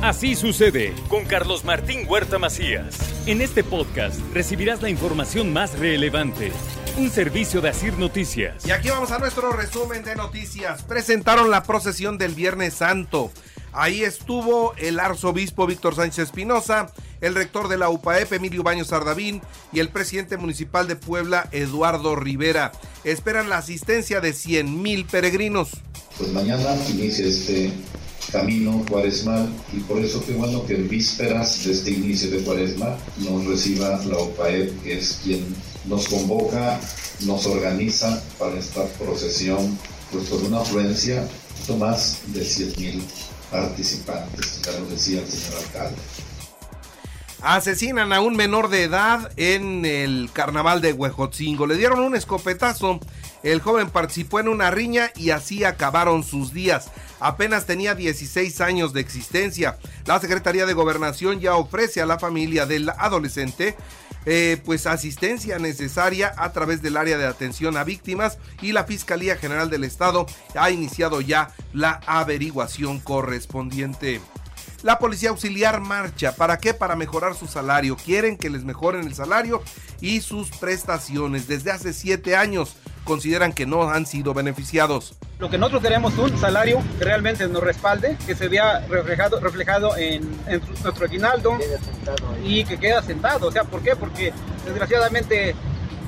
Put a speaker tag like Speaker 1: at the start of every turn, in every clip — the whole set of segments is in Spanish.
Speaker 1: Así sucede con Carlos Martín Huerta Macías. En este podcast recibirás la información más relevante. Un servicio de Asir Noticias.
Speaker 2: Y aquí vamos a nuestro resumen de noticias. Presentaron la procesión del Viernes Santo. Ahí estuvo el arzobispo Víctor Sánchez Espinosa, el rector de la UPAEP Emilio Baños Sardavín y el presidente municipal de Puebla Eduardo Rivera. Esperan la asistencia de 100 mil peregrinos.
Speaker 3: Pues mañana inicia este camino cuaresmal y por eso qué bueno que en vísperas de este inicio de cuaresma nos reciba la OPAEP, que es quien nos convoca, nos organiza para esta procesión, pues con una afluencia de más de 100 mil participantes, ya lo decía el señor alcalde.
Speaker 2: Asesinan a un menor de edad en el carnaval de Huejotzingo. Le dieron un escopetazo. El joven participó en una riña y así acabaron sus días. Apenas tenía 16 años de existencia. La Secretaría de Gobernación ya ofrece a la familia del adolescente eh, pues asistencia necesaria a través del área de atención a víctimas y la Fiscalía General del Estado ha iniciado ya la averiguación correspondiente. La policía auxiliar marcha. ¿Para qué? Para mejorar su salario. Quieren que les mejoren el salario y sus prestaciones. Desde hace siete años consideran que no han sido beneficiados.
Speaker 4: Lo que nosotros queremos es un salario que realmente nos respalde, que se vea reflejado, reflejado en, nuestro aguinaldo y que quede sentado. O sea, ¿por qué? Porque desgraciadamente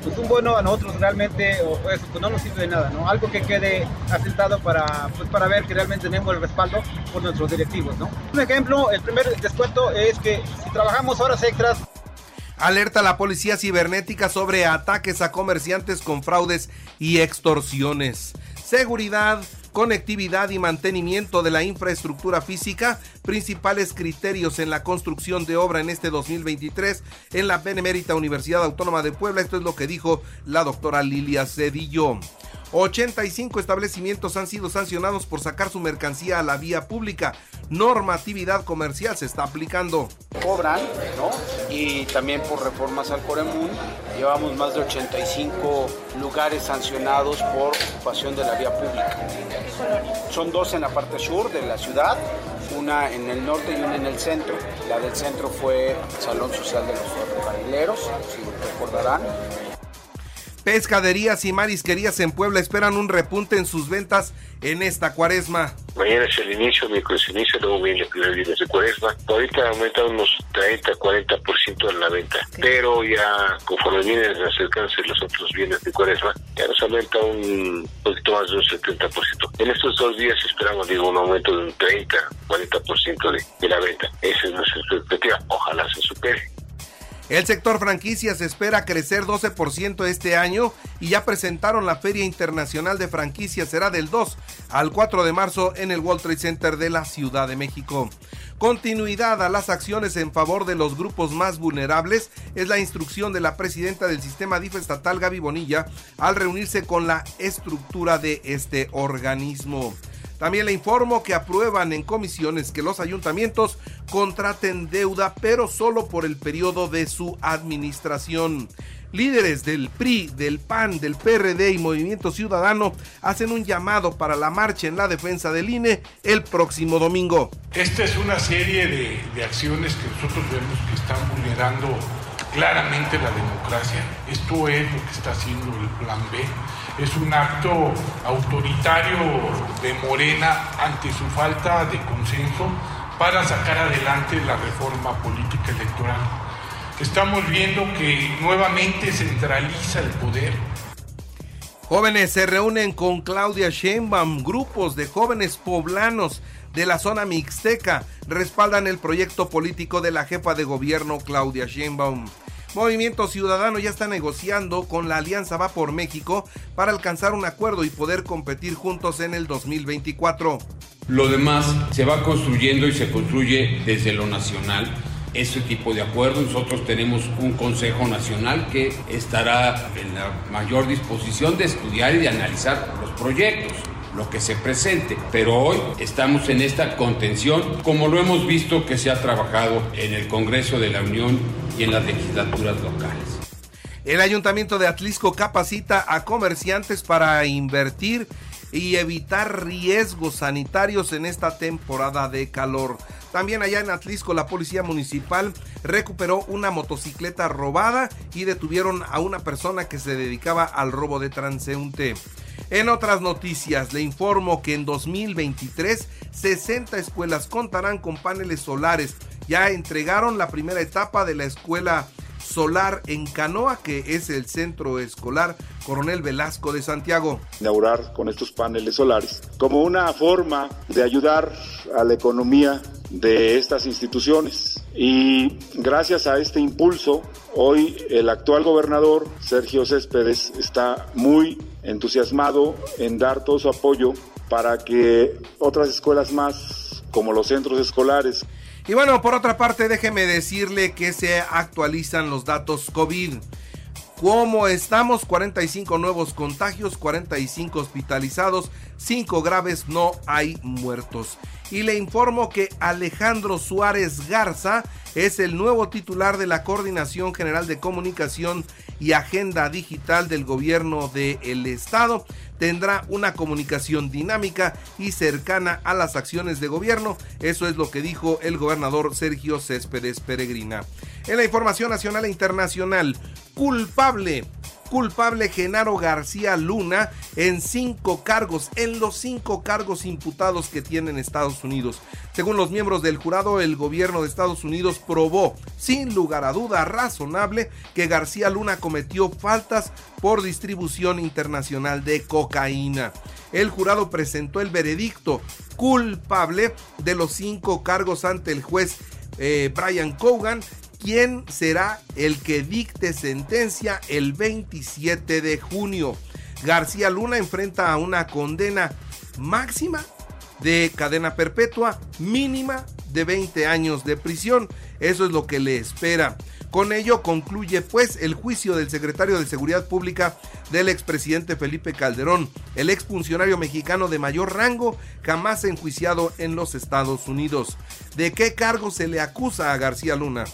Speaker 4: pues un bono a nosotros realmente pues no nos sirve de nada, ¿no? Algo que quede asentado para, pues para ver que realmente tenemos el respaldo por nuestros directivos, ¿no? Un ejemplo, el primer descuento es que si trabajamos horas extras,
Speaker 2: Alerta la policía cibernética sobre ataques a comerciantes con fraudes y extorsiones. Seguridad, conectividad y mantenimiento de la infraestructura física, principales criterios en la construcción de obra en este 2023 en la Benemérita Universidad Autónoma de Puebla. Esto es lo que dijo la doctora Lilia Cedillo. 85 establecimientos han sido sancionados por sacar su mercancía a la vía pública. Normatividad comercial se está aplicando.
Speaker 5: Cobran, ¿no? Y también por reformas al Coremún. Llevamos más de 85 lugares sancionados por ocupación de la vía pública. Son dos en la parte sur de la ciudad, una en el norte y una en el centro. La del centro fue Salón Social de los Ferrocarrileros, si recordarán
Speaker 2: Pescaderías y marisquerías en Puebla esperan un repunte en sus ventas en esta cuaresma.
Speaker 6: Mañana es el inicio, miércoles inicio, luego viene el primer viernes de cuaresma. Ahorita aumenta unos 30, 40% en la venta, pero ya conforme vienen acercándose los otros viernes de cuaresma, ya nos aumenta un poquito más de un 70%. En estos dos días esperamos digo, un aumento de un 30, 40% de, de la venta. Esa es nuestra expectativa. Ojalá se supere.
Speaker 2: El sector franquicias espera crecer 12% este año y ya presentaron la Feria Internacional de Franquicias. Será del 2 al 4 de marzo en el World Trade Center de la Ciudad de México. Continuidad a las acciones en favor de los grupos más vulnerables es la instrucción de la presidenta del sistema DIF estatal Gaby Bonilla al reunirse con la estructura de este organismo. También le informo que aprueban en comisiones que los ayuntamientos contraten deuda, pero solo por el periodo de su administración. Líderes del PRI, del PAN, del PRD y Movimiento Ciudadano hacen un llamado para la marcha en la defensa del INE el próximo domingo.
Speaker 7: Esta es una serie de, de acciones que nosotros vemos que están vulnerando claramente la democracia. Esto es lo que está haciendo el Plan B es un acto autoritario de Morena ante su falta de consenso para sacar adelante la reforma política electoral. Estamos viendo que nuevamente centraliza el poder.
Speaker 2: Jóvenes se reúnen con Claudia Sheinbaum, grupos de jóvenes poblanos de la zona mixteca respaldan el proyecto político de la jefa de gobierno Claudia Sheinbaum. Movimiento Ciudadano ya está negociando con la Alianza Va por México para alcanzar un acuerdo y poder competir juntos en el 2024.
Speaker 8: Lo demás se va construyendo y se construye desde lo nacional ese tipo de acuerdo. Nosotros tenemos un Consejo Nacional que estará en la mayor disposición de estudiar y de analizar los proyectos lo que se presente. Pero hoy estamos en esta contención, como lo hemos visto que se ha trabajado en el Congreso de la Unión en las legislaturas locales.
Speaker 2: El Ayuntamiento de Atlisco capacita a comerciantes para invertir y evitar riesgos sanitarios en esta temporada de calor. También allá en Atlisco la policía municipal recuperó una motocicleta robada y detuvieron a una persona que se dedicaba al robo de transeúnte. En otras noticias, le informo que en 2023 60 escuelas contarán con paneles solares. Ya entregaron la primera etapa de la escuela solar en Canoa, que es el centro escolar Coronel Velasco de Santiago.
Speaker 9: Inaugurar con estos paneles solares como una forma de ayudar a la economía de estas instituciones. Y gracias a este impulso, hoy el actual gobernador, Sergio Céspedes, está muy entusiasmado en dar todo su apoyo para que otras escuelas más, como los centros escolares,
Speaker 2: y bueno, por otra parte, déjeme decirle que se actualizan los datos COVID. ¿Cómo estamos? 45 nuevos contagios, 45 hospitalizados, 5 graves, no hay muertos. Y le informo que Alejandro Suárez Garza es el nuevo titular de la Coordinación General de Comunicación y Agenda Digital del Gobierno del Estado. Tendrá una comunicación dinámica y cercana a las acciones de gobierno. Eso es lo que dijo el gobernador Sergio Céspedes Peregrina. En la información nacional e internacional, culpable culpable Genaro García Luna en cinco cargos, en los cinco cargos imputados que tiene en Estados Unidos. Según los miembros del jurado, el gobierno de Estados Unidos probó, sin lugar a duda razonable, que García Luna cometió faltas por distribución internacional de cocaína. El jurado presentó el veredicto culpable de los cinco cargos ante el juez eh, Brian Cogan quién será el que dicte sentencia el 27 de junio. García Luna enfrenta a una condena máxima de cadena perpetua, mínima de 20 años de prisión. Eso es lo que le espera. Con ello concluye pues el juicio del secretario de Seguridad Pública del expresidente Felipe Calderón, el exfuncionario mexicano de mayor rango jamás enjuiciado en los Estados Unidos. ¿De qué cargo se le acusa a García Luna?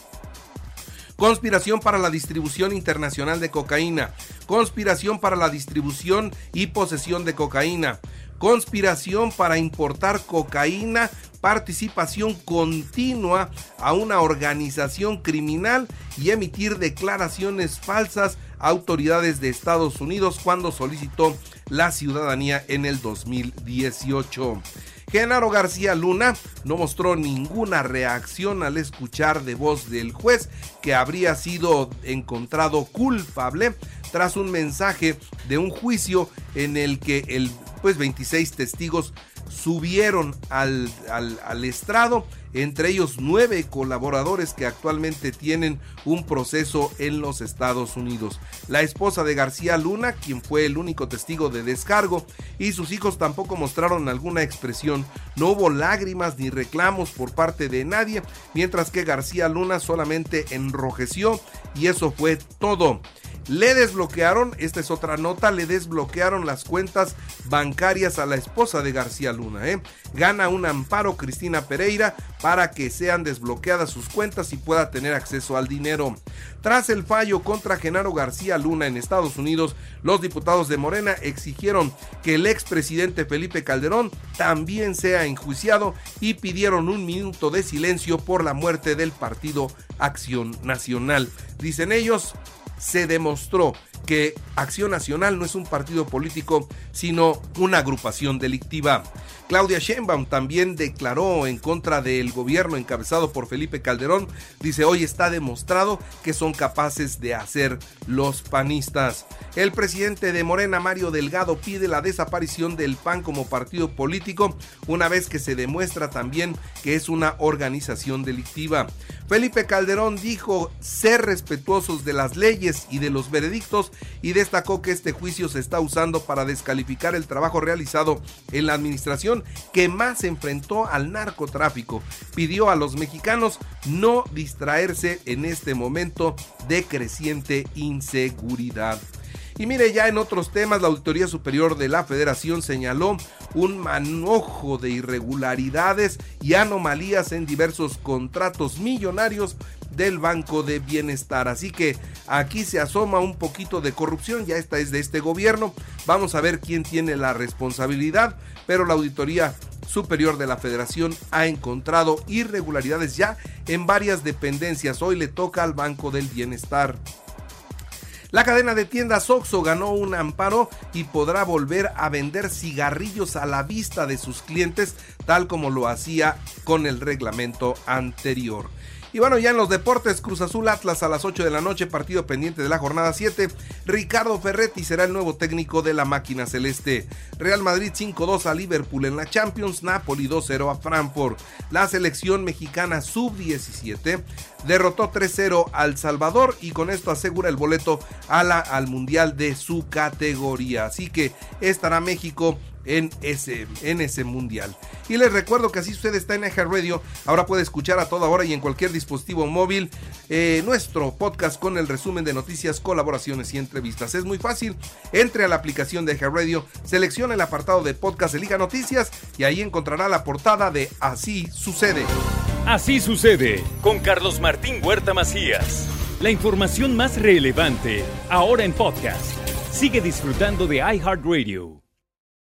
Speaker 2: Conspiración para la distribución internacional de cocaína, conspiración para la distribución y posesión de cocaína, conspiración para importar cocaína, participación continua a una organización criminal y emitir declaraciones falsas a autoridades de Estados Unidos cuando solicitó la ciudadanía en el 2018. Genaro García Luna no mostró ninguna reacción al escuchar de voz del juez que habría sido encontrado culpable tras un mensaje de un juicio en el que el pues 26 testigos subieron al, al, estrado, entre ellos nueve colaboradores que actualmente tienen un proceso en los Estados Unidos. La esposa de García Luna, quien fue el único testigo de descargo, y sus hijos tampoco mostraron alguna expresión. No hubo lágrimas ni reclamos por parte de nadie, mientras que García Luna solamente enrojeció y eso fue todo. Le desbloquearon, esta es otra nota, le desbloquearon las cuentas bancarias a la esposa de García Luna. ¿eh? Gana un amparo Cristina Pereira para que sean desbloqueadas sus cuentas y pueda tener acceso al dinero. Tras el fallo contra Genaro García Luna en Estados Unidos, los diputados de Morena exigieron que el expresidente Felipe Calderón también sea enjuiciado y pidieron un minuto de silencio por la muerte del partido Acción Nacional. Dicen ellos, se demostró que Acción Nacional no es un partido político, sino una agrupación delictiva. Claudia Sheinbaum también declaró en contra del gobierno encabezado por Felipe Calderón. Dice, hoy está demostrado que son capaces de hacer los panistas. El presidente de Morena, Mario Delgado, pide la desaparición del PAN como partido político, una vez que se demuestra también que es una organización delictiva. Felipe Calderón dijo ser respetuosos de las leyes y de los veredictos y destacó que este juicio se está usando para descalificar el trabajo realizado en la administración que más se enfrentó al narcotráfico. Pidió a los mexicanos no distraerse en este momento de creciente inseguridad. Y mire, ya en otros temas, la Auditoría Superior de la Federación señaló un manojo de irregularidades y anomalías en diversos contratos millonarios del Banco de Bienestar. Así que aquí se asoma un poquito de corrupción, ya esta es de este gobierno. Vamos a ver quién tiene la responsabilidad, pero la auditoría Superior de la Federación ha encontrado irregularidades ya en varias dependencias. Hoy le toca al Banco del Bienestar. La cadena de tiendas Oxo ganó un amparo y podrá volver a vender cigarrillos a la vista de sus clientes, tal como lo hacía con el reglamento anterior. Y bueno, ya en los deportes, Cruz Azul Atlas a las 8 de la noche, partido pendiente de la jornada 7. Ricardo Ferretti será el nuevo técnico de la máquina celeste. Real Madrid 5-2 a Liverpool en la Champions, Napoli 2-0 a Frankfurt. La selección mexicana sub-17 derrotó 3-0 al Salvador y con esto asegura el boleto a la, al Mundial de su categoría. Así que estará México en ese, mundial. Y les recuerdo que así usted está en Eja Radio, ahora puede escuchar a toda hora y en cualquier dispositivo móvil eh, nuestro podcast con el resumen de noticias, colaboraciones y entrevistas. Es muy fácil, entre a la aplicación de Eja Radio, seleccione el apartado de podcast, elija noticias y ahí encontrará la portada de Así sucede.
Speaker 1: Así sucede con Carlos Martín Huerta Macías. La información más relevante ahora en podcast. Sigue disfrutando de iHeartRadio.